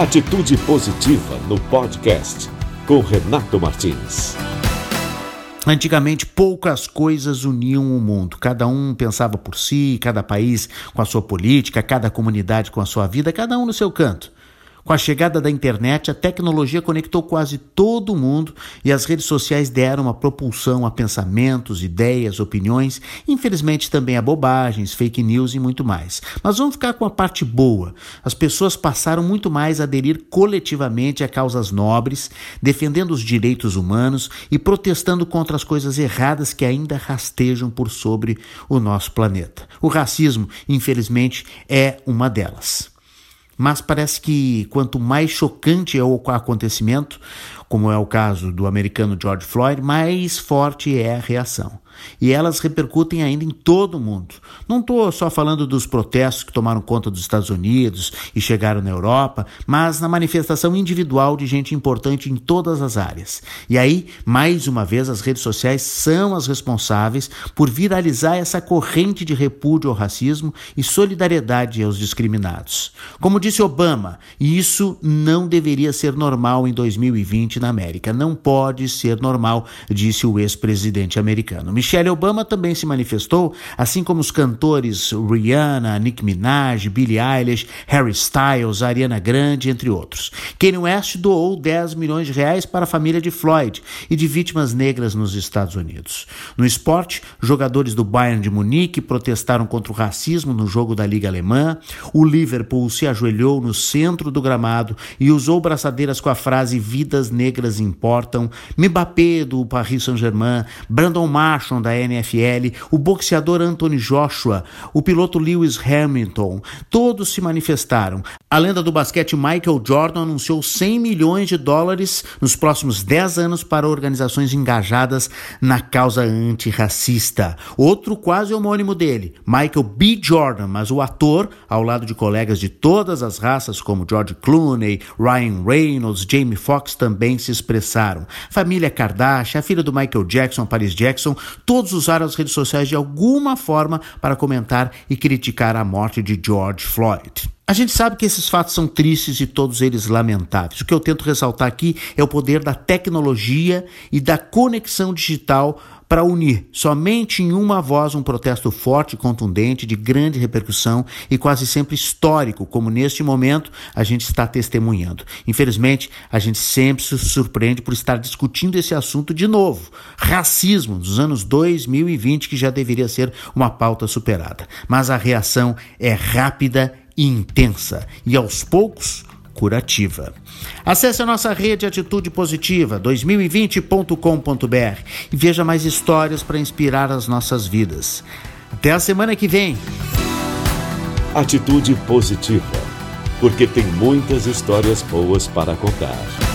Atitude Positiva no podcast com Renato Martins. Antigamente, poucas coisas uniam o mundo. Cada um pensava por si, cada país com a sua política, cada comunidade com a sua vida, cada um no seu canto. Com a chegada da internet, a tecnologia conectou quase todo mundo e as redes sociais deram uma propulsão a pensamentos, ideias, opiniões, infelizmente também a bobagens, fake news e muito mais. Mas vamos ficar com a parte boa. As pessoas passaram muito mais a aderir coletivamente a causas nobres, defendendo os direitos humanos e protestando contra as coisas erradas que ainda rastejam por sobre o nosso planeta. O racismo, infelizmente, é uma delas mas parece que quanto mais chocante é o acontecimento, como é o caso do americano George Floyd, mais forte é a reação e elas repercutem ainda em todo o mundo. Não estou só falando dos protestos que tomaram conta dos Estados Unidos e chegaram na Europa, mas na manifestação individual de gente importante em todas as áreas. E aí, mais uma vez, as redes sociais são as responsáveis por viralizar essa corrente de repúdio ao racismo e solidariedade aos discriminados. Como disse Obama, isso não deveria ser normal em 2020 na América. Não pode ser normal, disse o ex-presidente americano. Michelle Obama também se manifestou, assim como os cantores Rihanna, Nick Minaj, Billie Eilish, Harry Styles, Ariana Grande, entre outros. Kanye West doou 10 milhões de reais para a família de Floyd e de vítimas negras nos Estados Unidos. No esporte, jogadores do Bayern de Munique protestaram contra o racismo no jogo da Liga Alemã. O Liverpool se ajoelhou no centro do gramado e usou braçadeiras com a frase Vidas negras importam. Mbappé do Paris Saint-Germain, Brandon Marshall da NFL, o boxeador Anthony Joshua, o piloto Lewis Hamilton, todos se manifestaram. A lenda do basquete Michael Jordan anunciou 100 milhões de dólares nos próximos 10 anos para organizações engajadas na causa antirracista. Outro quase homônimo dele, Michael B. Jordan, mas o ator, ao lado de colegas de todas as raças como George Clooney, Ryan Reynolds, Jamie Foxx também se expressaram. Família Kardashian, a filha do Michael Jackson, Paris Jackson, todos usaram as redes sociais de alguma forma para comentar e criticar a morte de George Floyd. A gente sabe que esses fatos são tristes e todos eles lamentáveis. O que eu tento ressaltar aqui é o poder da tecnologia e da conexão digital para unir somente em uma voz um protesto forte e contundente, de grande repercussão e quase sempre histórico, como neste momento a gente está testemunhando. Infelizmente, a gente sempre se surpreende por estar discutindo esse assunto de novo. Racismo dos anos 2020, que já deveria ser uma pauta superada. Mas a reação é rápida e intensa, e aos poucos curativa. Acesse a nossa rede Atitude Positiva 2020.com.br e veja mais histórias para inspirar as nossas vidas. Até a semana que vem. Atitude Positiva, porque tem muitas histórias boas para contar.